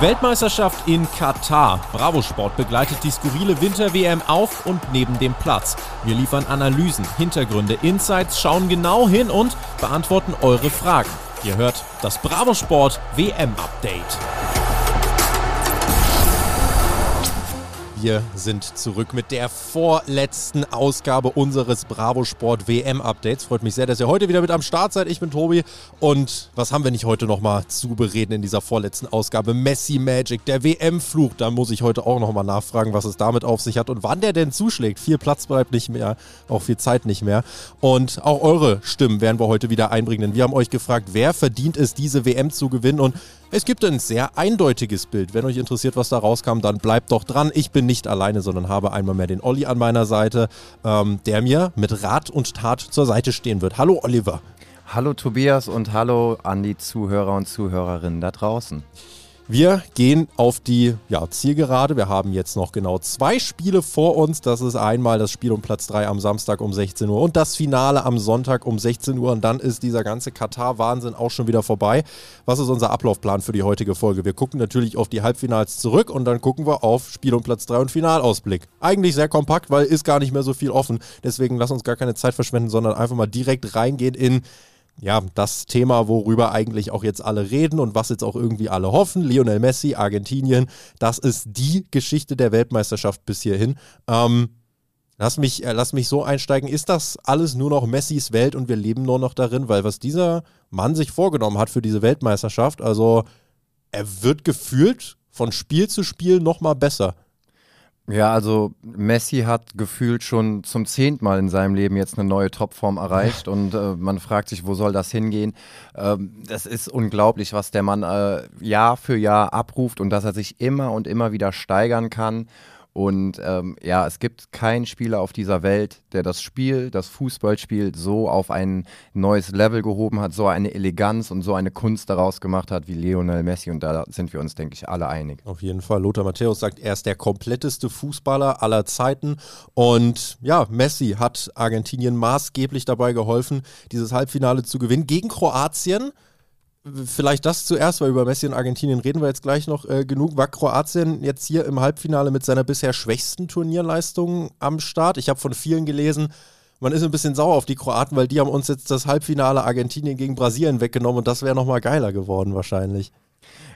Weltmeisterschaft in Katar. Bravo Sport begleitet die skurrile Winter-WM auf und neben dem Platz. Wir liefern Analysen, Hintergründe, Insights, schauen genau hin und beantworten eure Fragen. Ihr hört das Bravo Sport WM-Update. Wir sind zurück mit der vorletzten Ausgabe unseres Bravo Sport WM Updates. Freut mich sehr, dass ihr heute wieder mit am Start seid. Ich bin Tobi und was haben wir nicht heute nochmal zu bereden in dieser vorletzten Ausgabe? Messi Magic, der WM-Fluch. Da muss ich heute auch nochmal nachfragen, was es damit auf sich hat und wann der denn zuschlägt. Viel Platz bleibt nicht mehr, auch viel Zeit nicht mehr. Und auch eure Stimmen werden wir heute wieder einbringen, denn wir haben euch gefragt, wer verdient es, diese WM zu gewinnen und es gibt ein sehr eindeutiges Bild. Wenn euch interessiert, was da rauskam, dann bleibt doch dran. Ich bin nicht alleine, sondern habe einmal mehr den Olli an meiner Seite, ähm, der mir mit Rat und Tat zur Seite stehen wird. Hallo Oliver. Hallo Tobias und hallo an die Zuhörer und Zuhörerinnen da draußen. Wir gehen auf die ja, Zielgerade. Wir haben jetzt noch genau zwei Spiele vor uns. Das ist einmal das Spiel um Platz 3 am Samstag um 16 Uhr und das Finale am Sonntag um 16 Uhr. Und dann ist dieser ganze Katar-Wahnsinn auch schon wieder vorbei. Was ist unser Ablaufplan für die heutige Folge? Wir gucken natürlich auf die Halbfinals zurück und dann gucken wir auf Spiel um Platz 3 und Finalausblick. Eigentlich sehr kompakt, weil ist gar nicht mehr so viel offen. Deswegen lass uns gar keine Zeit verschwenden, sondern einfach mal direkt reingehen in ja, das Thema, worüber eigentlich auch jetzt alle reden und was jetzt auch irgendwie alle hoffen. Lionel Messi, Argentinien, das ist die Geschichte der Weltmeisterschaft bis hierhin. Ähm, lass, mich, äh, lass mich so einsteigen. Ist das alles nur noch Messis Welt und wir leben nur noch darin? Weil was dieser Mann sich vorgenommen hat für diese Weltmeisterschaft, also er wird gefühlt von Spiel zu Spiel nochmal besser. Ja, also Messi hat gefühlt schon zum zehnten Mal in seinem Leben jetzt eine neue Topform erreicht und äh, man fragt sich, wo soll das hingehen? Ähm, das ist unglaublich, was der Mann äh, Jahr für Jahr abruft und dass er sich immer und immer wieder steigern kann und ähm, ja, es gibt keinen Spieler auf dieser Welt, der das Spiel, das Fußballspiel so auf ein neues Level gehoben hat, so eine Eleganz und so eine Kunst daraus gemacht hat wie Lionel Messi. Und da sind wir uns, denke ich, alle einig. Auf jeden Fall. Lothar Matthäus sagt, er ist der kompletteste Fußballer aller Zeiten. Und ja, Messi hat Argentinien maßgeblich dabei geholfen, dieses Halbfinale zu gewinnen gegen Kroatien vielleicht das zuerst, weil über Messi und Argentinien reden wir jetzt gleich noch äh, genug. War Kroatien jetzt hier im Halbfinale mit seiner bisher schwächsten Turnierleistung am Start? Ich habe von vielen gelesen, man ist ein bisschen sauer auf die Kroaten, weil die haben uns jetzt das Halbfinale Argentinien gegen Brasilien weggenommen und das wäre nochmal geiler geworden wahrscheinlich.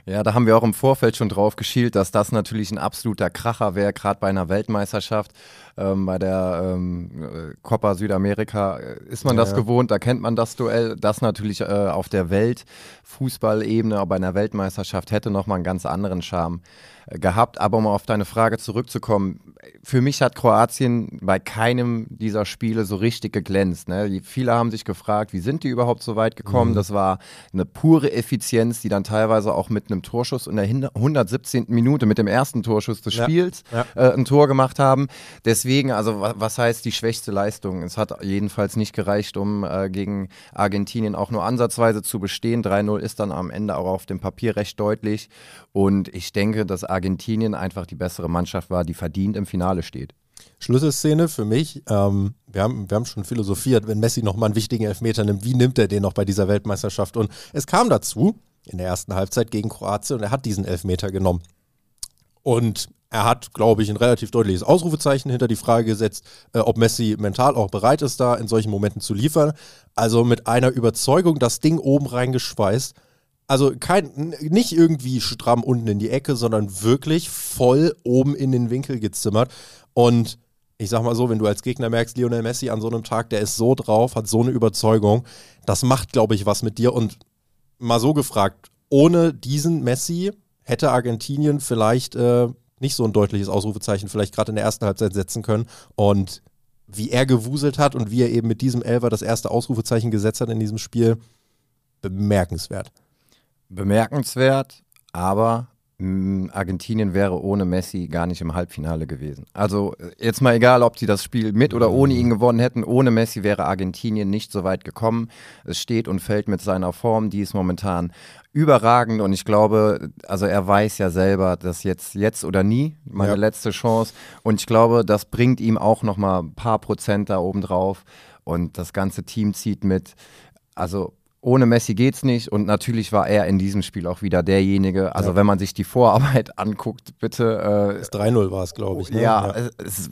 Ja, da haben wir auch im Vorfeld schon drauf geschielt, dass das natürlich ein absoluter Kracher wäre, gerade bei einer Weltmeisterschaft. Ähm, bei der ähm, Copa Südamerika äh, ist man ja, das ja. gewohnt, da kennt man das Duell. Das natürlich äh, auf der Weltfußballebene, bei einer Weltmeisterschaft hätte nochmal einen ganz anderen Charme gehabt. Aber um auf deine Frage zurückzukommen, für mich hat Kroatien bei keinem dieser Spiele so richtig geglänzt. Ne? Viele haben sich gefragt, wie sind die überhaupt so weit gekommen? Mhm. Das war eine pure Effizienz, die dann teilweise auch mit einem Torschuss in der 117. Minute mit dem ersten Torschuss des Spiels ja. Ja. Äh, ein Tor gemacht haben. Deswegen, also was heißt die schwächste Leistung? Es hat jedenfalls nicht gereicht, um äh, gegen Argentinien auch nur ansatzweise zu bestehen. 3-0 ist dann am Ende auch auf dem Papier recht deutlich. Und ich denke, dass Argentinien einfach die bessere Mannschaft war, die verdient im Finale steht. Schlüsselszene für mich, ähm, wir, haben, wir haben schon philosophiert, wenn Messi nochmal einen wichtigen Elfmeter nimmt, wie nimmt er den noch bei dieser Weltmeisterschaft? Und es kam dazu, in der ersten Halbzeit gegen Kroatien, und er hat diesen Elfmeter genommen. Und er hat, glaube ich, ein relativ deutliches Ausrufezeichen hinter die Frage gesetzt, äh, ob Messi mental auch bereit ist, da in solchen Momenten zu liefern. Also mit einer Überzeugung das Ding oben reingeschweißt also kein, nicht irgendwie stramm unten in die Ecke, sondern wirklich voll oben in den Winkel gezimmert. Und ich sag mal so, wenn du als Gegner merkst, Lionel Messi an so einem Tag, der ist so drauf, hat so eine Überzeugung, das macht, glaube ich, was mit dir. Und mal so gefragt, ohne diesen Messi hätte Argentinien vielleicht äh, nicht so ein deutliches Ausrufezeichen vielleicht gerade in der ersten Halbzeit setzen können. Und wie er gewuselt hat und wie er eben mit diesem Elfer das erste Ausrufezeichen gesetzt hat in diesem Spiel, bemerkenswert bemerkenswert, aber Argentinien wäre ohne Messi gar nicht im Halbfinale gewesen. Also jetzt mal egal, ob sie das Spiel mit oder ohne ihn gewonnen hätten, ohne Messi wäre Argentinien nicht so weit gekommen. Es steht und fällt mit seiner Form, die ist momentan überragend und ich glaube, also er weiß ja selber, dass jetzt jetzt oder nie meine ja. letzte Chance und ich glaube, das bringt ihm auch noch mal ein paar Prozent da oben drauf und das ganze Team zieht mit. Also ohne Messi geht's nicht und natürlich war er in diesem Spiel auch wieder derjenige. Also ja. wenn man sich die Vorarbeit anguckt, bitte. Äh, das 3-0 war es, glaube ich. Ne? Ja, ja. Es,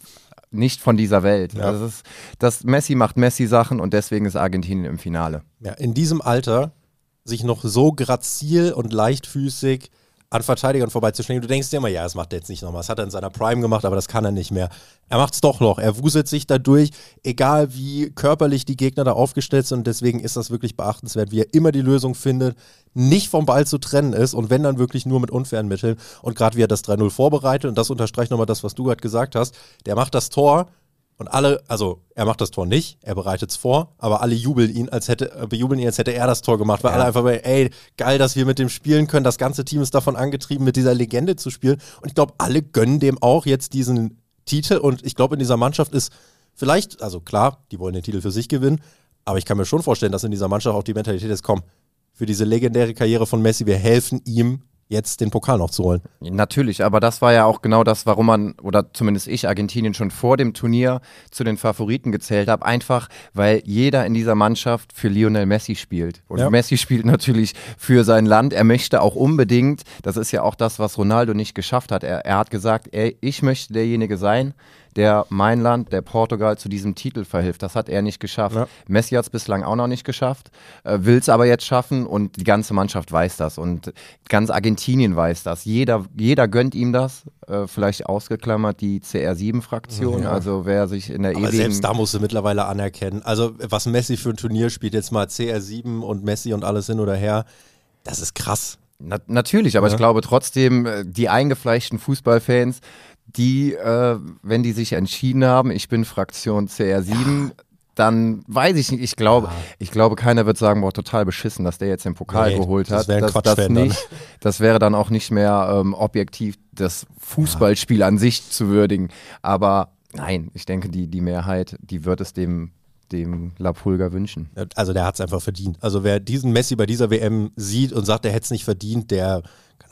nicht von dieser Welt. Ja. Also ist, das Messi macht Messi-Sachen und deswegen ist Argentinien im Finale. Ja, in diesem Alter sich noch so grazil und leichtfüßig an Verteidigern vorbeizuschlägen. Du denkst dir immer, ja, das macht er jetzt nicht nochmal. Das hat er in seiner Prime gemacht, aber das kann er nicht mehr. Er macht es doch noch. Er wuselt sich da durch, egal wie körperlich die Gegner da aufgestellt sind. Und deswegen ist das wirklich beachtenswert, wie er immer die Lösung findet, nicht vom Ball zu trennen ist und wenn dann wirklich nur mit unfairen Mitteln. Und gerade wie er das 3-0 vorbereitet, und das unterstreicht nochmal das, was du gerade gesagt hast, der macht das Tor und alle, also er macht das Tor nicht, er bereitet es vor, aber alle jubeln ihn, als hätte, äh, bejubeln ihn, als hätte er das Tor gemacht, weil ja. alle einfach ey, geil, dass wir mit dem spielen können. Das ganze Team ist davon angetrieben, mit dieser Legende zu spielen. Und ich glaube, alle gönnen dem auch jetzt diesen Titel. Und ich glaube, in dieser Mannschaft ist vielleicht, also klar, die wollen den Titel für sich gewinnen, aber ich kann mir schon vorstellen, dass in dieser Mannschaft auch die Mentalität ist, komm, für diese legendäre Karriere von Messi, wir helfen ihm jetzt den Pokal noch zu holen. Natürlich, aber das war ja auch genau das, warum man, oder zumindest ich, Argentinien schon vor dem Turnier zu den Favoriten gezählt habe. Einfach, weil jeder in dieser Mannschaft für Lionel Messi spielt. Und ja. Messi spielt natürlich für sein Land. Er möchte auch unbedingt, das ist ja auch das, was Ronaldo nicht geschafft hat. Er, er hat gesagt, ey, ich möchte derjenige sein, der mein Land, der Portugal zu diesem Titel verhilft. Das hat er nicht geschafft. Ja. Messi hat es bislang auch noch nicht geschafft, äh, will es aber jetzt schaffen und die ganze Mannschaft weiß das und ganz Argentinien weiß das. Jeder, jeder gönnt ihm das. Äh, vielleicht ausgeklammert die CR7-Fraktion, ja. also wer sich in der aber selbst da musst du mittlerweile anerkennen. Also was Messi für ein Turnier spielt, jetzt mal CR7 und Messi und alles hin oder her, das ist krass. Na, natürlich, aber ja. ich glaube trotzdem, äh, die eingefleischten Fußballfans, die, äh, wenn die sich entschieden haben, ich bin Fraktion CR7, ja. dann weiß ich nicht. Ich glaube, ja. ich glaube, keiner wird sagen, boah, total beschissen, dass der jetzt den Pokal nee, geholt hat. Das wäre das, das nicht. Das wäre dann auch nicht mehr ähm, objektiv das Fußballspiel an sich zu würdigen. Aber nein, ich denke, die, die Mehrheit, die wird es dem dem La Pulga wünschen. Also der hat es einfach verdient. Also wer diesen Messi bei dieser WM sieht und sagt, er hätte es nicht verdient, der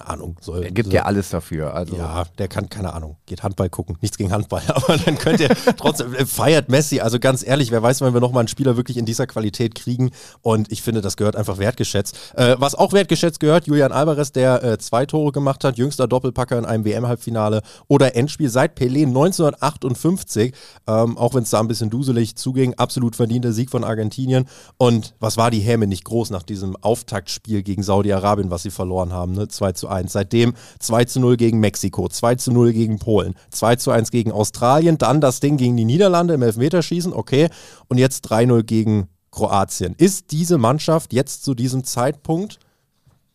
Ahnung, soll. Er gibt soll, ja alles dafür. Also. Ja, der kann, keine Ahnung, geht Handball gucken. Nichts gegen Handball, aber dann könnt ihr trotzdem, äh, feiert Messi. Also ganz ehrlich, wer weiß, wenn wir nochmal einen Spieler wirklich in dieser Qualität kriegen. Und ich finde, das gehört einfach wertgeschätzt. Äh, was auch wertgeschätzt gehört, Julian Alvarez, der äh, zwei Tore gemacht hat, jüngster Doppelpacker in einem WM-Halbfinale oder Endspiel seit Pelé 1958. Ähm, auch wenn es da ein bisschen duselig zuging, absolut verdienter Sieg von Argentinien. Und was war die Häme nicht groß nach diesem Auftaktspiel gegen Saudi-Arabien, was sie verloren haben, ne? 2 zu 1. Seitdem 2 zu 0 gegen Mexiko, 2 zu 0 gegen Polen, 2 zu 1 gegen Australien, dann das Ding gegen die Niederlande im Elfmeterschießen, okay. Und jetzt 3-0 gegen Kroatien. Ist diese Mannschaft jetzt zu diesem Zeitpunkt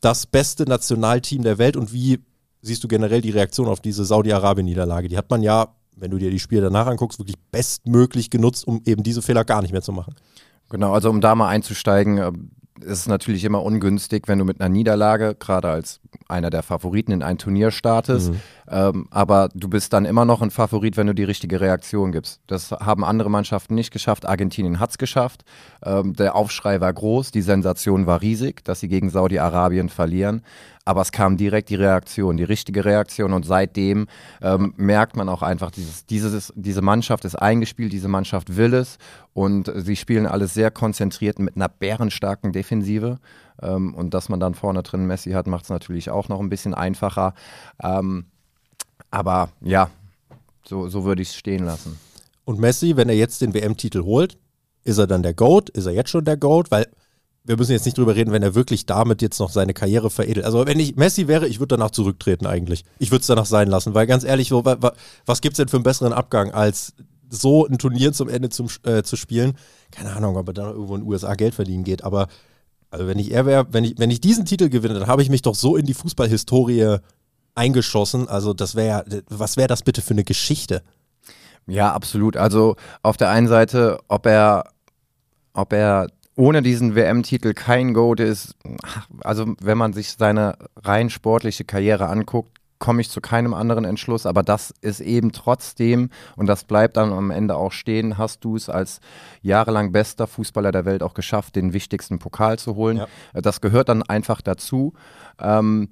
das beste Nationalteam der Welt und wie siehst du generell die Reaktion auf diese Saudi-Arabien-Niederlage? Die hat man ja, wenn du dir die Spiele danach anguckst, wirklich bestmöglich genutzt, um eben diese Fehler gar nicht mehr zu machen. Genau, also um da mal einzusteigen, äh, ist es natürlich immer ungünstig, wenn du mit einer Niederlage, gerade als einer der Favoriten in ein Turnier startest. Mhm. Ähm, aber du bist dann immer noch ein Favorit, wenn du die richtige Reaktion gibst. Das haben andere Mannschaften nicht geschafft. Argentinien hat es geschafft. Ähm, der Aufschrei war groß, die Sensation war riesig, dass sie gegen Saudi-Arabien verlieren aber es kam direkt die Reaktion, die richtige Reaktion und seitdem ähm, merkt man auch einfach, dieses, dieses, diese Mannschaft ist eingespielt, diese Mannschaft will es und sie spielen alles sehr konzentriert mit einer bärenstarken Defensive ähm, und dass man dann vorne drin Messi hat, macht es natürlich auch noch ein bisschen einfacher, ähm, aber ja, so, so würde ich es stehen lassen. Und Messi, wenn er jetzt den WM-Titel holt, ist er dann der GOAT? Ist er jetzt schon der GOAT? Weil wir müssen jetzt nicht drüber reden, wenn er wirklich damit jetzt noch seine Karriere veredelt. Also wenn ich Messi wäre, ich würde danach zurücktreten eigentlich. Ich würde es danach sein lassen, weil ganz ehrlich, so, wa, wa, was gibt es denn für einen besseren Abgang, als so ein Turnier zum Ende zum, äh, zu spielen? Keine Ahnung, ob er dann irgendwo in den USA Geld verdienen geht, aber also wenn ich er wäre, wenn ich, wenn ich diesen Titel gewinne, dann habe ich mich doch so in die Fußballhistorie eingeschossen. Also das wäre, was wäre das bitte für eine Geschichte? Ja, absolut. Also auf der einen Seite, ob er, ob er ohne diesen WM-Titel kein Goat ist, also wenn man sich seine rein sportliche Karriere anguckt, komme ich zu keinem anderen Entschluss, aber das ist eben trotzdem, und das bleibt dann am Ende auch stehen, hast du es als jahrelang bester Fußballer der Welt auch geschafft, den wichtigsten Pokal zu holen. Ja. Das gehört dann einfach dazu. Ähm,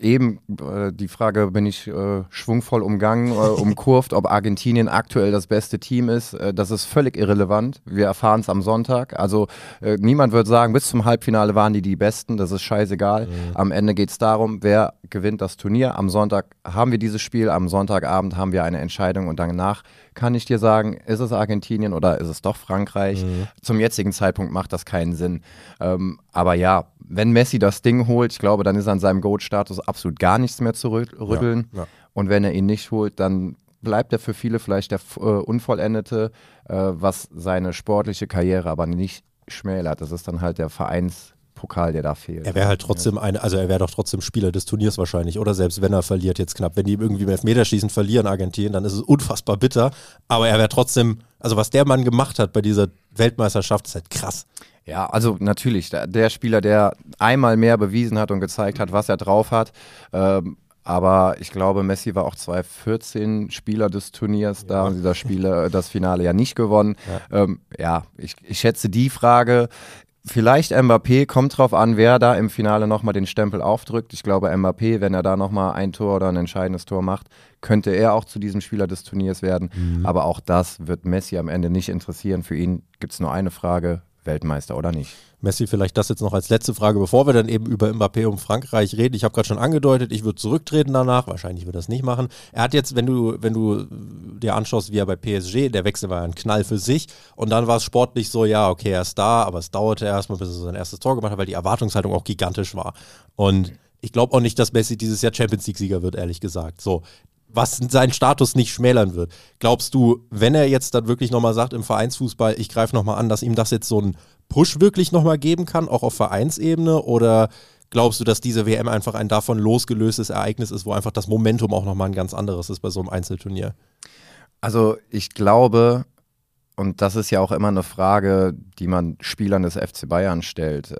eben äh, die Frage, bin ich äh, schwungvoll umgangen, äh, umkurvt, ob Argentinien aktuell das beste Team ist. Äh, das ist völlig irrelevant. Wir erfahren es am Sonntag. Also äh, niemand wird sagen, bis zum Halbfinale waren die die Besten. Das ist scheißegal. Mhm. Am Ende geht es darum, wer gewinnt das Turnier. Am Sonntag haben wir dieses Spiel, am Sonntagabend haben wir eine Entscheidung und danach kann ich dir sagen, ist es Argentinien oder ist es doch Frankreich? Mhm. Zum jetzigen Zeitpunkt macht das keinen Sinn. Ähm, aber ja, wenn Messi das Ding holt, ich glaube, dann ist an seinem Goat-Status absolut gar nichts mehr zu rütteln. Ja, ja. Und wenn er ihn nicht holt, dann bleibt er für viele vielleicht der äh, Unvollendete, äh, was seine sportliche Karriere aber nicht schmälert. Das ist dann halt der Vereins- Pokal, der da fehlt. Er wäre halt trotzdem eine, also er wäre doch trotzdem Spieler des Turniers wahrscheinlich, oder selbst wenn er verliert jetzt knapp. Wenn die irgendwie im Elfmeterschießen verlieren, Argentinien, dann ist es unfassbar bitter. Aber er wäre trotzdem, also was der Mann gemacht hat bei dieser Weltmeisterschaft, ist halt krass. Ja, also natürlich, der, Spieler, der einmal mehr bewiesen hat und gezeigt hat, was er drauf hat. Ähm, aber ich glaube, Messi war auch 2014 Spieler des Turniers ja. da und dieser Spieler das Finale ja nicht gewonnen. Ja, ähm, ja ich, ich schätze die Frage Vielleicht Mbappé, kommt drauf an, wer da im Finale nochmal den Stempel aufdrückt. Ich glaube, Mbappé, wenn er da nochmal ein Tor oder ein entscheidendes Tor macht, könnte er auch zu diesem Spieler des Turniers werden. Mhm. Aber auch das wird Messi am Ende nicht interessieren. Für ihn gibt es nur eine Frage, Weltmeister oder nicht. Messi, vielleicht das jetzt noch als letzte Frage, bevor wir dann eben über Mbappé und Frankreich reden. Ich habe gerade schon angedeutet, ich würde zurücktreten danach. Wahrscheinlich wird das nicht machen. Er hat jetzt, wenn du, wenn du dir anschaust, wie er bei PSG, der Wechsel war ein Knall für sich. Und dann war es sportlich so, ja, okay, er ist da, aber es dauerte erstmal, bis er sein erstes Tor gemacht hat, weil die Erwartungshaltung auch gigantisch war. Und ich glaube auch nicht, dass Messi dieses Jahr Champions League-Sieger wird, ehrlich gesagt. So, was seinen Status nicht schmälern wird. Glaubst du, wenn er jetzt dann wirklich nochmal sagt im Vereinsfußball, ich greife nochmal an, dass ihm das jetzt so ein Push wirklich nochmal geben kann, auch auf Vereinsebene? Oder glaubst du, dass diese WM einfach ein davon losgelöstes Ereignis ist, wo einfach das Momentum auch nochmal ein ganz anderes ist bei so einem Einzelturnier? Also ich glaube, und das ist ja auch immer eine Frage, die man Spielern des FC Bayern stellt.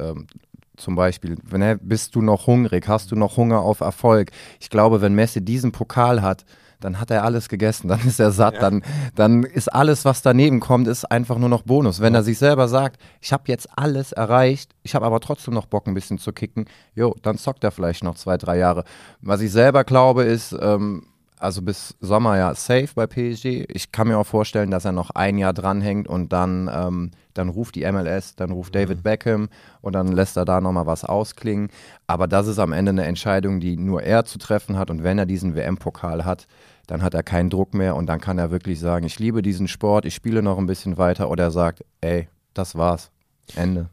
Zum Beispiel, wenn, bist du noch hungrig, hast du noch Hunger auf Erfolg? Ich glaube, wenn Messi diesen Pokal hat, dann hat er alles gegessen, dann ist er satt, ja. dann, dann ist alles, was daneben kommt, ist einfach nur noch Bonus. Wenn ja. er sich selber sagt, ich habe jetzt alles erreicht, ich habe aber trotzdem noch Bock, ein bisschen zu kicken, jo, dann zockt er vielleicht noch zwei, drei Jahre. Was ich selber glaube, ist, ähm, also bis Sommer ja safe bei PSG. Ich kann mir auch vorstellen, dass er noch ein Jahr dranhängt und dann, ähm, dann ruft die MLS, dann ruft David mhm. Beckham und dann lässt er da nochmal was ausklingen. Aber das ist am Ende eine Entscheidung, die nur er zu treffen hat und wenn er diesen WM-Pokal hat, dann hat er keinen Druck mehr und dann kann er wirklich sagen, ich liebe diesen Sport, ich spiele noch ein bisschen weiter oder er sagt, ey, das war's. Ende.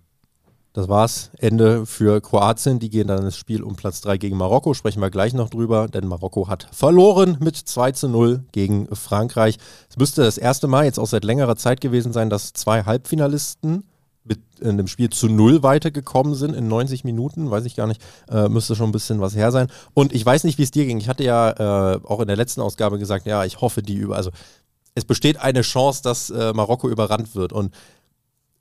Das war's. Ende für Kroatien. Die gehen dann ins Spiel um Platz 3 gegen Marokko. Sprechen wir gleich noch drüber, denn Marokko hat verloren mit 2 zu 0 gegen Frankreich. Es müsste das erste Mal jetzt auch seit längerer Zeit gewesen sein, dass zwei Halbfinalisten mit in dem Spiel zu null weitergekommen sind in 90 Minuten, weiß ich gar nicht, äh, müsste schon ein bisschen was her sein. Und ich weiß nicht, wie es dir ging. Ich hatte ja äh, auch in der letzten Ausgabe gesagt, ja, ich hoffe, die über, also es besteht eine Chance, dass äh, Marokko überrannt wird. Und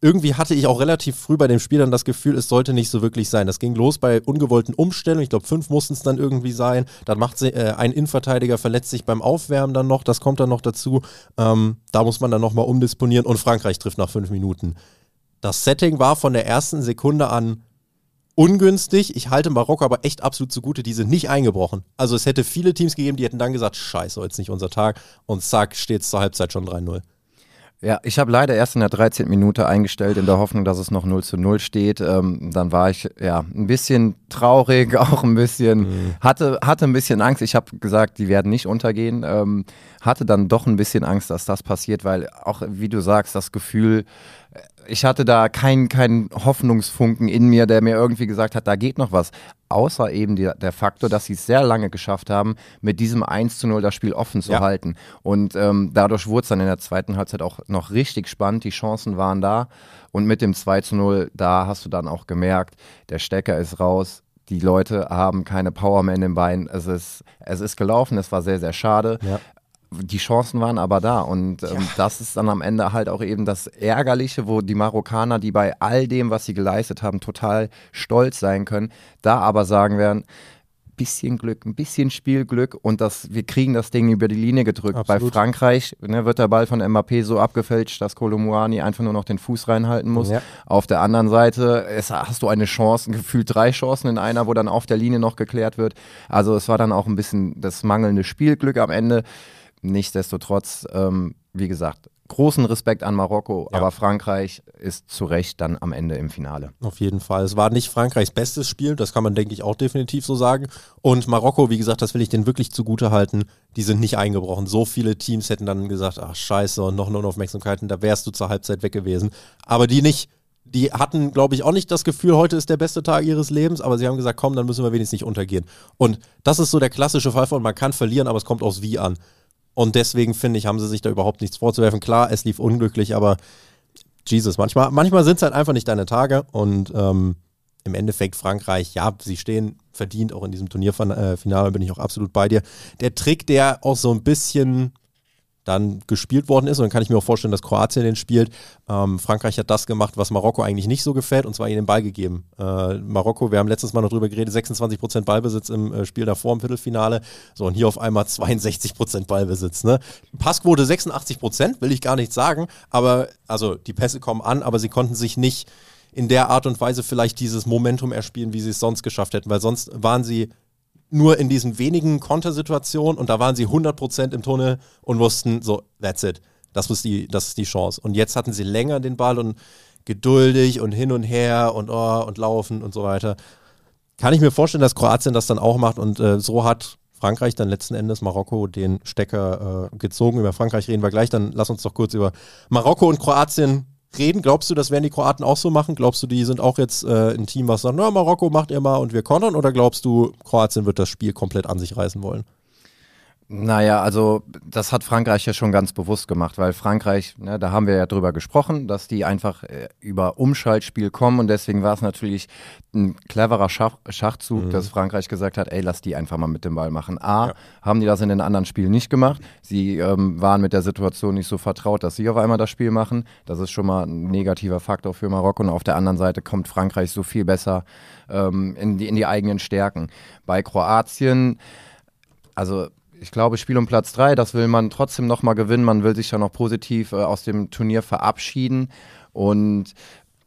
irgendwie hatte ich auch relativ früh bei dem Spiel dann das Gefühl, es sollte nicht so wirklich sein. Das ging los bei ungewollten Umstellungen. Ich glaube, fünf mussten es dann irgendwie sein. Dann macht sie, äh, ein Innenverteidiger verletzt sich beim Aufwärmen dann noch. Das kommt dann noch dazu. Ähm, da muss man dann nochmal umdisponieren. Und Frankreich trifft nach fünf Minuten. Das Setting war von der ersten Sekunde an ungünstig. Ich halte Marokko aber echt absolut zugute, die sind nicht eingebrochen. Also es hätte viele Teams gegeben, die hätten dann gesagt, scheiße, ist nicht unser Tag. Und zack, steht es zur Halbzeit schon 3-0. Ja, ich habe leider erst in der 13. Minute eingestellt, in der Hoffnung, dass es noch 0 zu 0 steht. Ähm, dann war ich ja ein bisschen traurig, auch ein bisschen, mhm. hatte, hatte ein bisschen Angst. Ich habe gesagt, die werden nicht untergehen. Ähm, hatte dann doch ein bisschen Angst, dass das passiert, weil auch, wie du sagst, das Gefühl, ich hatte da keinen kein Hoffnungsfunken in mir, der mir irgendwie gesagt hat, da geht noch was. Außer eben die, der Faktor, dass sie es sehr lange geschafft haben, mit diesem 1 zu 0 das Spiel offen zu ja. halten. Und ähm, dadurch wurde es dann in der zweiten Halbzeit auch noch richtig spannend. Die Chancen waren da. Und mit dem 2 zu 0, da hast du dann auch gemerkt, der Stecker ist raus. Die Leute haben keine Power mehr in den Beinen. Es ist, es ist gelaufen, es war sehr, sehr schade. Ja die Chancen waren aber da und ähm, ja. das ist dann am Ende halt auch eben das Ärgerliche, wo die Marokkaner, die bei all dem, was sie geleistet haben, total stolz sein können, da aber sagen werden, bisschen Glück, ein bisschen Spielglück und das, wir kriegen das Ding über die Linie gedrückt. Absolut. Bei Frankreich ne, wird der Ball von Mbappé so abgefälscht, dass Kolomuani einfach nur noch den Fuß reinhalten muss. Ja. Auf der anderen Seite es, hast du eine Chance, gefühlt drei Chancen in einer, wo dann auf der Linie noch geklärt wird. Also es war dann auch ein bisschen das mangelnde Spielglück am Ende. Nichtsdestotrotz, ähm, wie gesagt, großen Respekt an Marokko, ja. aber Frankreich ist zu Recht dann am Ende im Finale. Auf jeden Fall. Es war nicht Frankreichs bestes Spiel, das kann man, denke ich, auch definitiv so sagen. Und Marokko, wie gesagt, das will ich denen wirklich zugute halten, die sind nicht eingebrochen. So viele Teams hätten dann gesagt, ach scheiße, und noch eine Unaufmerksamkeit, da wärst du zur Halbzeit weg gewesen. Aber die nicht. Die hatten, glaube ich, auch nicht das Gefühl, heute ist der beste Tag ihres Lebens, aber sie haben gesagt, komm, dann müssen wir wenigstens nicht untergehen. Und das ist so der klassische Fall von, man kann verlieren, aber es kommt aufs Wie an. Und deswegen finde ich, haben sie sich da überhaupt nichts vorzuwerfen. Klar, es lief unglücklich, aber Jesus, manchmal, manchmal sind es halt einfach nicht deine Tage. Und ähm, im Endeffekt Frankreich, ja, sie stehen verdient auch in diesem Turnierfinale, bin ich auch absolut bei dir. Der Trick, der auch so ein bisschen dann gespielt worden ist. Und dann kann ich mir auch vorstellen, dass Kroatien den spielt. Ähm, Frankreich hat das gemacht, was Marokko eigentlich nicht so gefällt, und zwar ihnen den Ball gegeben. Äh, Marokko, wir haben letztes Mal noch drüber geredet, 26 Prozent Ballbesitz im äh, Spiel davor im Viertelfinale. So, und hier auf einmal 62 Prozent Ballbesitz. Ne? Passquote 86%, Prozent, will ich gar nicht sagen, aber also die Pässe kommen an, aber sie konnten sich nicht in der Art und Weise vielleicht dieses Momentum erspielen, wie sie es sonst geschafft hätten, weil sonst waren sie nur in diesen wenigen Kontersituationen und da waren sie 100% im Tunnel und wussten, so, that's it. Das ist, die, das ist die Chance. Und jetzt hatten sie länger den Ball und geduldig und hin und her und, oh, und laufen und so weiter. Kann ich mir vorstellen, dass Kroatien das dann auch macht und äh, so hat Frankreich dann letzten Endes Marokko den Stecker äh, gezogen. Über Frankreich reden wir gleich, dann lass uns doch kurz über Marokko und Kroatien reden. Glaubst du, das werden die Kroaten auch so machen? Glaubst du, die sind auch jetzt äh, ein Team, was sagt, na, Marokko macht ihr mal und wir kontern? Oder glaubst du, Kroatien wird das Spiel komplett an sich reißen wollen? Naja, also das hat Frankreich ja schon ganz bewusst gemacht, weil Frankreich, ne, da haben wir ja drüber gesprochen, dass die einfach äh, über Umschaltspiel kommen und deswegen war es natürlich ein cleverer Schach Schachzug, mhm. dass Frankreich gesagt hat, ey, lass die einfach mal mit dem Ball machen. A, ja. haben die das in den anderen Spielen nicht gemacht. Sie ähm, waren mit der Situation nicht so vertraut, dass sie auf einmal das Spiel machen. Das ist schon mal ein negativer Faktor für Marokko und auf der anderen Seite kommt Frankreich so viel besser ähm, in, die, in die eigenen Stärken. Bei Kroatien, also ich glaube, Spiel um Platz 3, das will man trotzdem nochmal gewinnen. Man will sich ja noch positiv äh, aus dem Turnier verabschieden. Und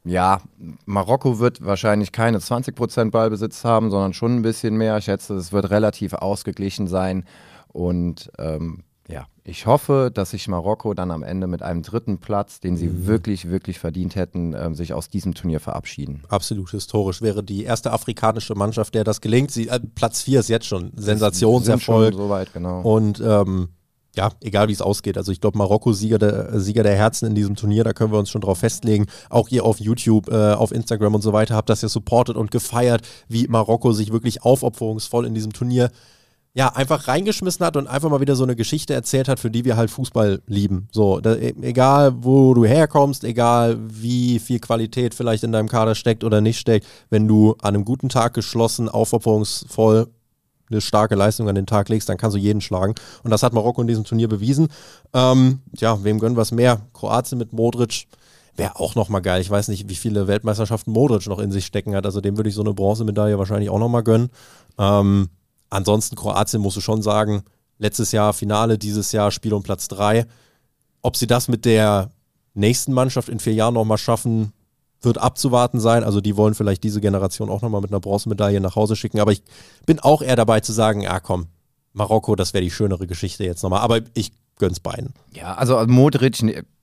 ja, Marokko wird wahrscheinlich keine 20% Ballbesitz haben, sondern schon ein bisschen mehr. Ich schätze, es wird relativ ausgeglichen sein. Und ähm, ja, ich hoffe, dass sich Marokko dann am Ende mit einem dritten Platz, den sie mhm. wirklich, wirklich verdient hätten, äh, sich aus diesem Turnier verabschieden. Absolut historisch. Wäre die erste afrikanische Mannschaft, der das gelingt. Sie, äh, Platz 4 ist jetzt schon Sensationserfolg. So weit, genau. Und ähm, ja, egal wie es ausgeht. Also ich glaube, Marokko Sieger der, Sieger der Herzen in diesem Turnier, da können wir uns schon drauf festlegen. Auch ihr auf YouTube, äh, auf Instagram und so weiter habt das ja supportet und gefeiert, wie Marokko sich wirklich aufopferungsvoll in diesem Turnier ja, einfach reingeschmissen hat und einfach mal wieder so eine Geschichte erzählt hat, für die wir halt Fußball lieben. So, da, e, egal wo du herkommst, egal wie viel Qualität vielleicht in deinem Kader steckt oder nicht steckt, wenn du an einem guten Tag geschlossen, aufopferungsvoll eine starke Leistung an den Tag legst, dann kannst du jeden schlagen. Und das hat Marokko in diesem Turnier bewiesen. Ähm, ja, wem gönnen wir mehr? Kroatien mit Modric wäre auch nochmal geil. Ich weiß nicht, wie viele Weltmeisterschaften Modric noch in sich stecken hat. Also dem würde ich so eine Bronzemedaille wahrscheinlich auch nochmal gönnen. Ähm, Ansonsten Kroatien musst du schon sagen, letztes Jahr Finale, dieses Jahr Spiel um Platz 3. Ob sie das mit der nächsten Mannschaft in vier Jahren nochmal schaffen, wird abzuwarten sein. Also die wollen vielleicht diese Generation auch nochmal mit einer Bronzemedaille nach Hause schicken. Aber ich bin auch eher dabei zu sagen, ja komm, Marokko, das wäre die schönere Geschichte jetzt nochmal. Aber ich gönn's beiden. Ja, also Modric,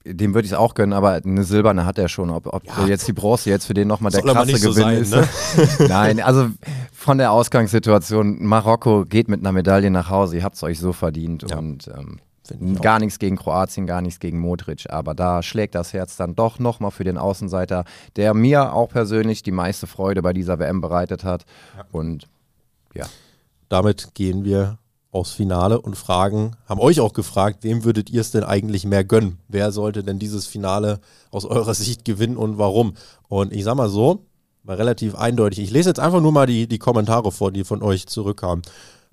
dem würde ich es auch gönnen, aber eine silberne hat er schon. Ob, ob ja, jetzt die Bronze jetzt für den nochmal der krasse Gewinn so sein, ist. Ne? Nein, also von der Ausgangssituation, Marokko geht mit einer Medaille nach Hause, ihr habt es euch so verdient ja. und ähm, gar nichts gegen Kroatien, gar nichts gegen Modric, aber da schlägt das Herz dann doch nochmal für den Außenseiter, der mir auch persönlich die meiste Freude bei dieser WM bereitet hat. Ja. Und ja. Damit gehen wir aufs Finale und fragen, haben euch auch gefragt, wem würdet ihr es denn eigentlich mehr gönnen? Wer sollte denn dieses Finale aus eurer Sicht gewinnen und warum? Und ich sag mal so, war relativ eindeutig. Ich lese jetzt einfach nur mal die, die Kommentare vor, die von euch zurückkamen.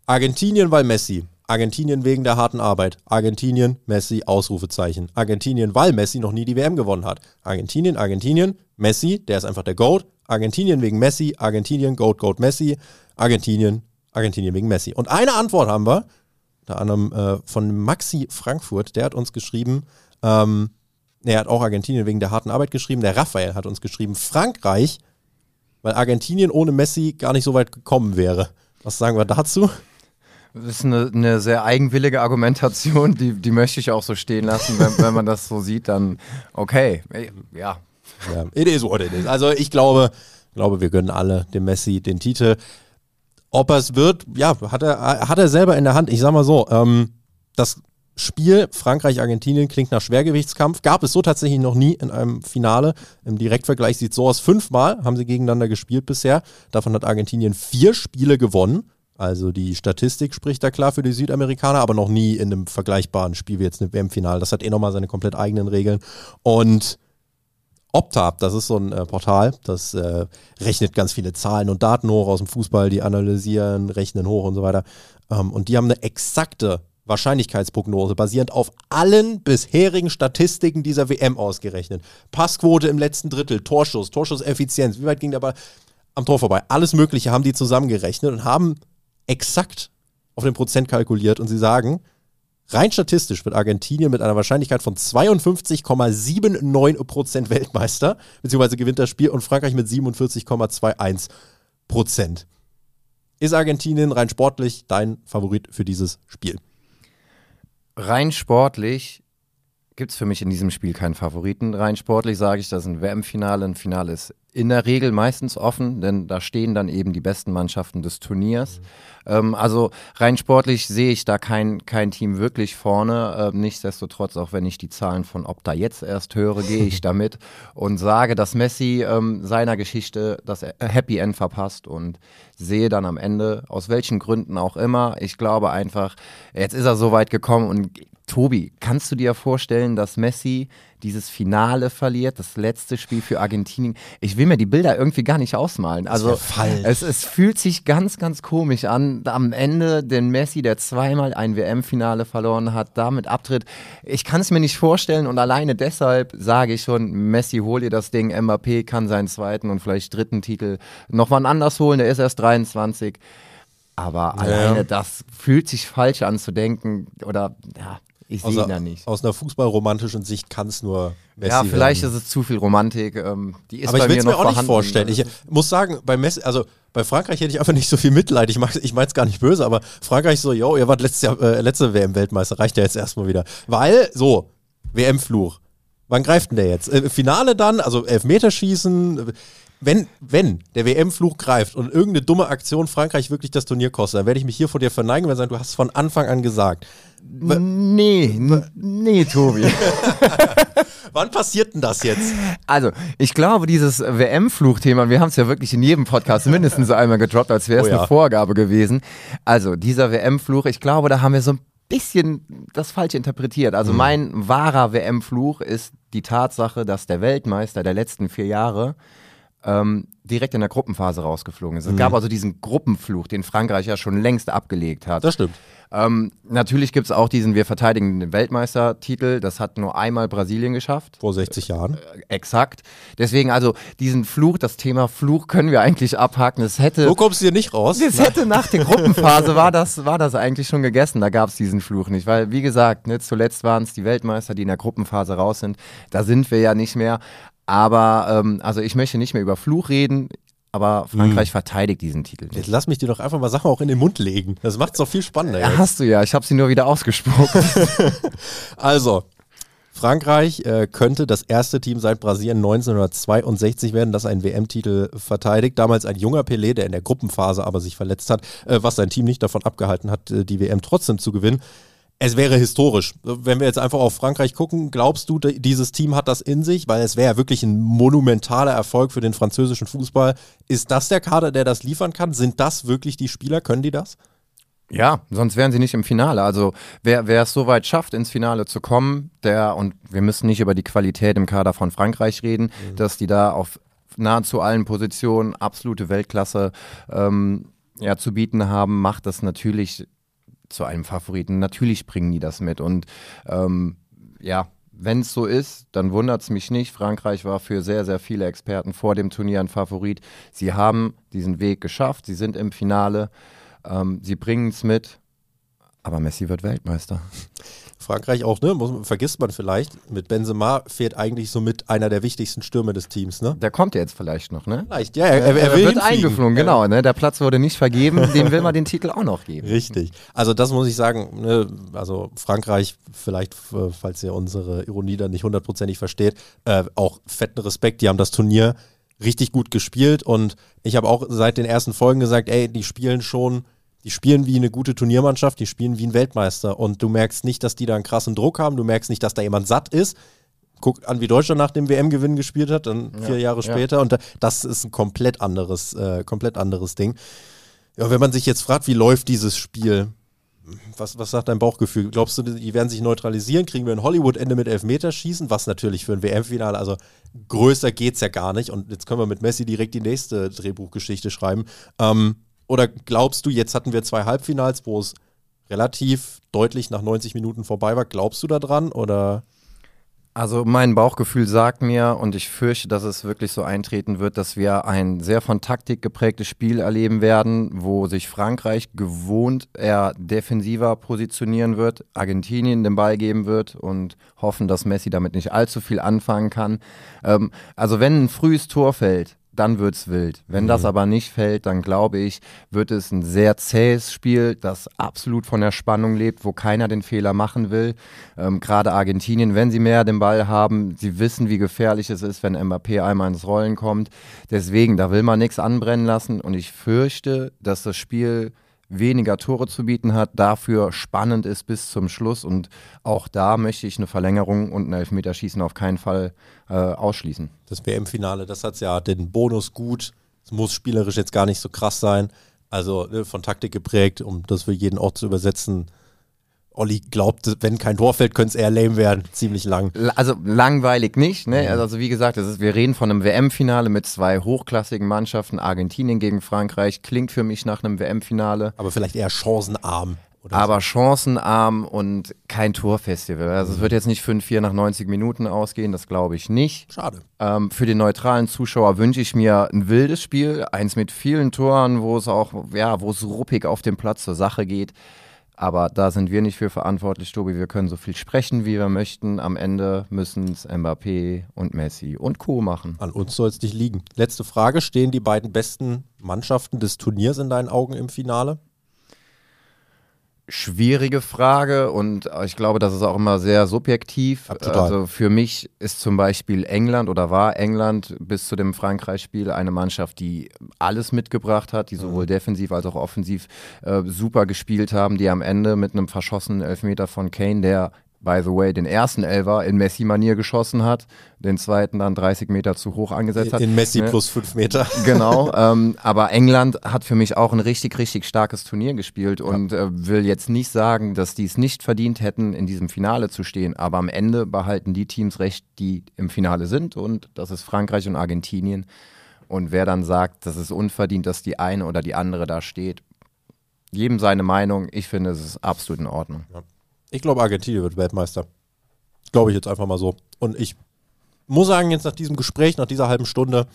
Argentinien, weil Messi. Argentinien wegen der harten Arbeit. Argentinien, Messi, Ausrufezeichen. Argentinien, weil Messi noch nie die WM gewonnen hat. Argentinien, Argentinien, Messi, der ist einfach der Goat. Argentinien wegen Messi, Argentinien, Goat, Goat, Messi. Argentinien, Argentinien wegen Messi. Und eine Antwort haben wir, unter anderem äh, von Maxi Frankfurt, der hat uns geschrieben, ähm, er hat auch Argentinien wegen der harten Arbeit geschrieben, der Raphael hat uns geschrieben, Frankreich, weil Argentinien ohne Messi gar nicht so weit gekommen wäre. Was sagen wir dazu? Das ist eine, eine, sehr eigenwillige Argumentation, die, die möchte ich auch so stehen lassen. Wenn, wenn man das so sieht, dann okay, ja. Ja, it is what it is. Also ich glaube, glaube, wir gönnen alle dem Messi den Titel. Ob er es wird, ja, hat er, hat er selber in der Hand. Ich sag mal so, ähm, das Spiel Frankreich-Argentinien klingt nach Schwergewichtskampf. Gab es so tatsächlich noch nie in einem Finale. Im Direktvergleich sieht es so aus. Fünfmal haben sie gegeneinander gespielt bisher. Davon hat Argentinien vier Spiele gewonnen. Also die Statistik spricht da klar für die Südamerikaner, aber noch nie in einem vergleichbaren Spiel wie jetzt im WM-Finale. Das hat eh nochmal seine komplett eigenen Regeln. Und Optab, das ist so ein äh, Portal, das äh, rechnet ganz viele Zahlen und Daten hoch aus dem Fußball, die analysieren, rechnen hoch und so weiter. Ähm, und die haben eine exakte Wahrscheinlichkeitsprognose basierend auf allen bisherigen Statistiken dieser WM ausgerechnet. Passquote im letzten Drittel, Torschuss, Torschusseffizienz, wie weit ging der Ball am Tor vorbei? Alles Mögliche haben die zusammengerechnet und haben exakt auf den Prozent kalkuliert und sie sagen, rein statistisch wird Argentinien mit einer Wahrscheinlichkeit von 52,79% Weltmeister, beziehungsweise gewinnt das Spiel und Frankreich mit 47,21%. Ist Argentinien rein sportlich dein Favorit für dieses Spiel? Rein sportlich gibt es für mich in diesem Spiel keinen Favoriten. Rein sportlich sage ich, dass ein WM-Finale ein Finale ist in der Regel meistens offen, denn da stehen dann eben die besten Mannschaften des Turniers. Mhm. Ähm, also rein sportlich sehe ich da kein, kein Team wirklich vorne. Ähm, nichtsdestotrotz, auch wenn ich die Zahlen von Opta jetzt erst höre, gehe ich damit und sage, dass Messi ähm, seiner Geschichte das Happy End verpasst und sehe dann am Ende, aus welchen Gründen auch immer, ich glaube einfach, jetzt ist er so weit gekommen und Tobi, kannst du dir vorstellen, dass Messi dieses Finale verliert, das letzte Spiel für Argentinien? Ich will mir die Bilder irgendwie gar nicht ausmalen. Also es, es, fühlt sich ganz, ganz komisch an. Am Ende den Messi, der zweimal ein WM-Finale verloren hat, damit abtritt. Ich kann es mir nicht vorstellen und alleine deshalb sage ich schon, Messi hol dir das Ding, Mbappé kann seinen zweiten und vielleicht dritten Titel noch mal anders holen, der ist erst 23. Aber ja. alleine das fühlt sich falsch an zu denken oder ja, ich sehe ihn da nicht. Aus einer fußballromantischen Sicht kann es nur Messi Ja, vielleicht werden. ist es zu viel Romantik. Ähm, die ist Aber bei ich will es mir auch vorhanden. nicht vorstellen. Ich muss sagen, bei Messi, also bei Frankreich hätte ich einfach nicht so viel Mitleid. Ich, ich meine es gar nicht böse, aber Frankreich so, yo, ihr wart letztes Jahr, äh, letzte WM-Weltmeister, reicht ja jetzt erstmal wieder. Weil, so, WM-Fluch. Wann greift denn der jetzt? Äh, Finale dann, also Elfmeterschießen wenn, wenn der WM-Fluch greift und irgendeine dumme Aktion Frankreich wirklich das Turnier kostet, dann werde ich mich hier vor dir verneigen und sagen, du hast es von Anfang an gesagt. Nee, nee, Tobi. Wann passiert denn das jetzt? Also, ich glaube, dieses WM-Fluchthema, wir haben es ja wirklich in jedem Podcast mindestens einmal gedroppt, als wäre es oh ja. eine Vorgabe gewesen. Also, dieser WM-Fluch, ich glaube, da haben wir so ein bisschen das falsch interpretiert. Also, mhm. mein wahrer WM-Fluch ist die Tatsache, dass der Weltmeister der letzten vier Jahre ähm, direkt in der Gruppenphase rausgeflogen ist. Es mhm. gab also diesen Gruppenfluch, den Frankreich ja schon längst abgelegt hat. Das stimmt. Ähm, natürlich gibt es auch diesen Wir verteidigen den Weltmeistertitel. Das hat nur einmal Brasilien geschafft. Vor 60 Jahren. Äh, exakt. Deswegen also diesen Fluch, das Thema Fluch können wir eigentlich abhaken. Es hätte. So kommst du hier nicht raus. Es hätte nach der Gruppenphase war das, war das eigentlich schon gegessen. Da gab es diesen Fluch nicht. Weil, wie gesagt, ne, zuletzt waren es die Weltmeister, die in der Gruppenphase raus sind. Da sind wir ja nicht mehr. Aber ähm, also ich möchte nicht mehr über Fluch reden, aber Frankreich hm. verteidigt diesen Titel. Jetzt lass mich dir doch einfach mal Sachen auch in den Mund legen. Das macht es doch viel spannender. Ja, hast du ja. Ich habe sie nur wieder ausgesprochen. also, Frankreich äh, könnte das erste Team seit Brasilien 1962 werden, das einen WM-Titel verteidigt. Damals ein junger Pelé, der in der Gruppenphase aber sich verletzt hat, äh, was sein Team nicht davon abgehalten hat, äh, die WM trotzdem zu gewinnen. Es wäre historisch. Wenn wir jetzt einfach auf Frankreich gucken, glaubst du, dieses Team hat das in sich? Weil es wäre ja wirklich ein monumentaler Erfolg für den französischen Fußball. Ist das der Kader, der das liefern kann? Sind das wirklich die Spieler? Können die das? Ja, sonst wären sie nicht im Finale. Also wer, wer es so weit schafft, ins Finale zu kommen, der, und wir müssen nicht über die Qualität im Kader von Frankreich reden, mhm. dass die da auf nahezu allen Positionen absolute Weltklasse ähm, ja, zu bieten haben, macht das natürlich zu einem Favoriten. Natürlich bringen die das mit. Und ähm, ja, wenn es so ist, dann wundert es mich nicht. Frankreich war für sehr, sehr viele Experten vor dem Turnier ein Favorit. Sie haben diesen Weg geschafft, sie sind im Finale. Ähm, sie bringen es mit, aber Messi wird Weltmeister. Frankreich auch, ne? Muss, vergisst man vielleicht. Mit Benzema fehlt eigentlich somit einer der wichtigsten Stürme des Teams, ne? Der kommt ja jetzt vielleicht noch, ne? Vielleicht, ja. Er, er, er, er wird eingeflogen, genau. Ne? Der Platz wurde nicht vergeben, dem will man den Titel auch noch geben. Richtig. Also das muss ich sagen, ne? also Frankreich, vielleicht, äh, falls ihr unsere Ironie dann nicht hundertprozentig versteht, äh, auch fetten Respekt. Die haben das Turnier richtig gut gespielt und ich habe auch seit den ersten Folgen gesagt, ey, die spielen schon die spielen wie eine gute Turniermannschaft, die spielen wie ein Weltmeister und du merkst nicht, dass die da einen krassen Druck haben, du merkst nicht, dass da jemand satt ist. Guck an, wie Deutschland nach dem WM-Gewinn gespielt hat, dann ja, vier Jahre später. Ja. Und das ist ein komplett anderes, äh, komplett anderes Ding. Ja, wenn man sich jetzt fragt, wie läuft dieses Spiel, was, was sagt dein Bauchgefühl? Glaubst du, die werden sich neutralisieren? Kriegen wir ein Hollywood-Ende mit Elfmeterschießen? Was natürlich für ein WM-Finale, also größer geht's ja gar nicht. Und jetzt können wir mit Messi direkt die nächste Drehbuchgeschichte schreiben. Ähm, oder glaubst du, jetzt hatten wir zwei Halbfinals, wo es relativ deutlich nach 90 Minuten vorbei war. Glaubst du daran oder? Also mein Bauchgefühl sagt mir und ich fürchte, dass es wirklich so eintreten wird, dass wir ein sehr von Taktik geprägtes Spiel erleben werden, wo sich Frankreich gewohnt eher defensiver positionieren wird, Argentinien den Ball geben wird und hoffen, dass Messi damit nicht allzu viel anfangen kann. Ähm, also wenn ein frühes Tor fällt, dann wird es wild. Wenn mhm. das aber nicht fällt, dann glaube ich, wird es ein sehr zähes Spiel, das absolut von der Spannung lebt, wo keiner den Fehler machen will. Ähm, Gerade Argentinien, wenn sie mehr den Ball haben, sie wissen, wie gefährlich es ist, wenn Mbappé einmal ins Rollen kommt. Deswegen, da will man nichts anbrennen lassen und ich fürchte, dass das Spiel weniger Tore zu bieten hat, dafür spannend ist bis zum Schluss. Und auch da möchte ich eine Verlängerung und ein Elfmeterschießen auf keinen Fall äh, ausschließen. Das WM-Finale, das hat ja den Bonus gut. Es muss spielerisch jetzt gar nicht so krass sein. Also ne, von Taktik geprägt, um das für jeden Ort zu übersetzen. Olli glaubt, wenn kein Tor fällt, könnte es eher lame werden. Ziemlich lang. Also langweilig nicht. Ne? Also wie gesagt, ist, wir reden von einem WM-Finale mit zwei hochklassigen Mannschaften. Argentinien gegen Frankreich klingt für mich nach einem WM-Finale. Aber vielleicht eher chancenarm. aber so. chancenarm und kein Torfestival. Also mhm. es wird jetzt nicht 5-4 nach 90 Minuten ausgehen, das glaube ich nicht. Schade. Ähm, für den neutralen Zuschauer wünsche ich mir ein wildes Spiel, eins mit vielen Toren, wo es auch, ja, wo es ruppig auf dem Platz zur Sache geht. Aber da sind wir nicht für verantwortlich, Tobi. Wir können so viel sprechen, wie wir möchten. Am Ende müssen es Mbappé und Messi und Co. machen. An uns soll es nicht liegen. Letzte Frage: Stehen die beiden besten Mannschaften des Turniers in deinen Augen im Finale? Schwierige Frage und ich glaube, das ist auch immer sehr subjektiv. Absolut. Also für mich ist zum Beispiel England oder war England bis zu dem Frankreich-Spiel eine Mannschaft, die alles mitgebracht hat, die sowohl mhm. defensiv als auch offensiv äh, super gespielt haben, die am Ende mit einem verschossenen Elfmeter von Kane, der by the way, den ersten Elver in Messi-Manier geschossen hat, den zweiten dann 30 Meter zu hoch angesetzt hat. In Messi ne? plus 5 Meter. Genau, ähm, aber England hat für mich auch ein richtig, richtig starkes Turnier gespielt und ja. äh, will jetzt nicht sagen, dass die es nicht verdient hätten, in diesem Finale zu stehen, aber am Ende behalten die Teams recht, die im Finale sind und das ist Frankreich und Argentinien. Und wer dann sagt, das ist unverdient, dass die eine oder die andere da steht, jedem seine Meinung. Ich finde, es ist absolut in Ordnung. Ja. Ich glaube, Argentinien wird Weltmeister. Glaube ich jetzt einfach mal so. Und ich muss sagen, jetzt nach diesem Gespräch, nach dieser halben Stunde,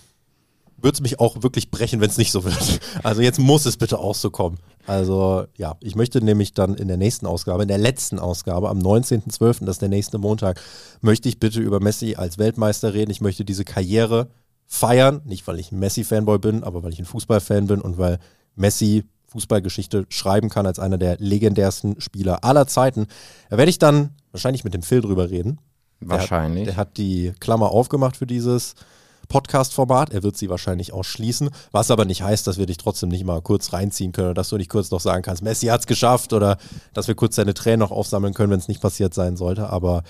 würde es mich auch wirklich brechen, wenn es nicht so wird. Also jetzt muss es bitte auch so kommen. Also ja, ich möchte nämlich dann in der nächsten Ausgabe, in der letzten Ausgabe, am 19.12., das ist der nächste Montag, möchte ich bitte über Messi als Weltmeister reden. Ich möchte diese Karriere feiern. Nicht, weil ich ein Messi-Fanboy bin, aber weil ich ein Fußballfan bin und weil Messi Fußballgeschichte schreiben kann als einer der legendärsten Spieler aller Zeiten. Da werde ich dann wahrscheinlich mit dem Phil drüber reden. Wahrscheinlich. Der, der hat die Klammer aufgemacht für dieses Podcast-Format. Er wird sie wahrscheinlich auch schließen, was aber nicht heißt, dass wir dich trotzdem nicht mal kurz reinziehen können oder dass du nicht kurz noch sagen kannst, Messi hat es geschafft oder dass wir kurz deine Tränen noch aufsammeln können, wenn es nicht passiert sein sollte. Aber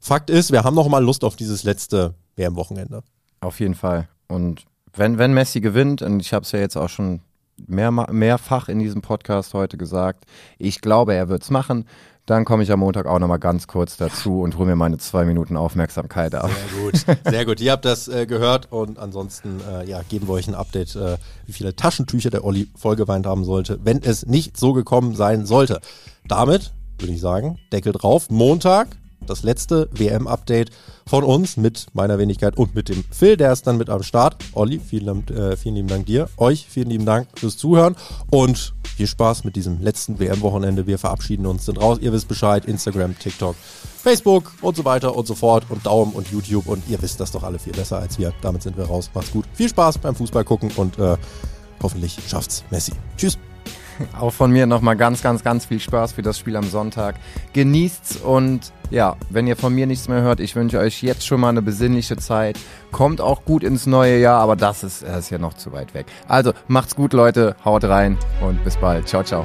Fakt ist, wir haben noch mal Lust auf dieses letzte WM-Wochenende. Auf jeden Fall. Und wenn, wenn Messi gewinnt, und ich habe es ja jetzt auch schon mehr, mehrfach in diesem Podcast heute gesagt, ich glaube, er wird es machen. Dann komme ich am Montag auch nochmal ganz kurz dazu und hole mir meine zwei Minuten Aufmerksamkeit ab. Sehr gut, sehr gut. Ihr habt das äh, gehört und ansonsten äh, ja, geben wir euch ein Update, äh, wie viele Taschentücher der Olli vollgeweint haben sollte, wenn es nicht so gekommen sein sollte. Damit würde ich sagen, Deckel drauf. Montag das letzte WM-Update von uns mit meiner Wenigkeit und mit dem Phil, der ist dann mit am Start. Olli, vielen, äh, vielen lieben Dank dir. Euch vielen lieben Dank fürs Zuhören und viel Spaß mit diesem letzten WM-Wochenende. Wir verabschieden uns, sind raus. Ihr wisst Bescheid. Instagram, TikTok, Facebook und so weiter und so fort und Daumen und YouTube und ihr wisst das doch alle viel besser als wir. Damit sind wir raus. Macht's gut. Viel Spaß beim Fußball gucken und äh, hoffentlich schafft's Messi. Tschüss. Auch von mir nochmal ganz, ganz, ganz viel Spaß für das Spiel am Sonntag. Genießt's und ja, wenn ihr von mir nichts mehr hört, ich wünsche euch jetzt schon mal eine besinnliche Zeit. Kommt auch gut ins neue Jahr, aber das ist, das ist ja noch zu weit weg. Also macht's gut, Leute, haut rein und bis bald. Ciao, ciao.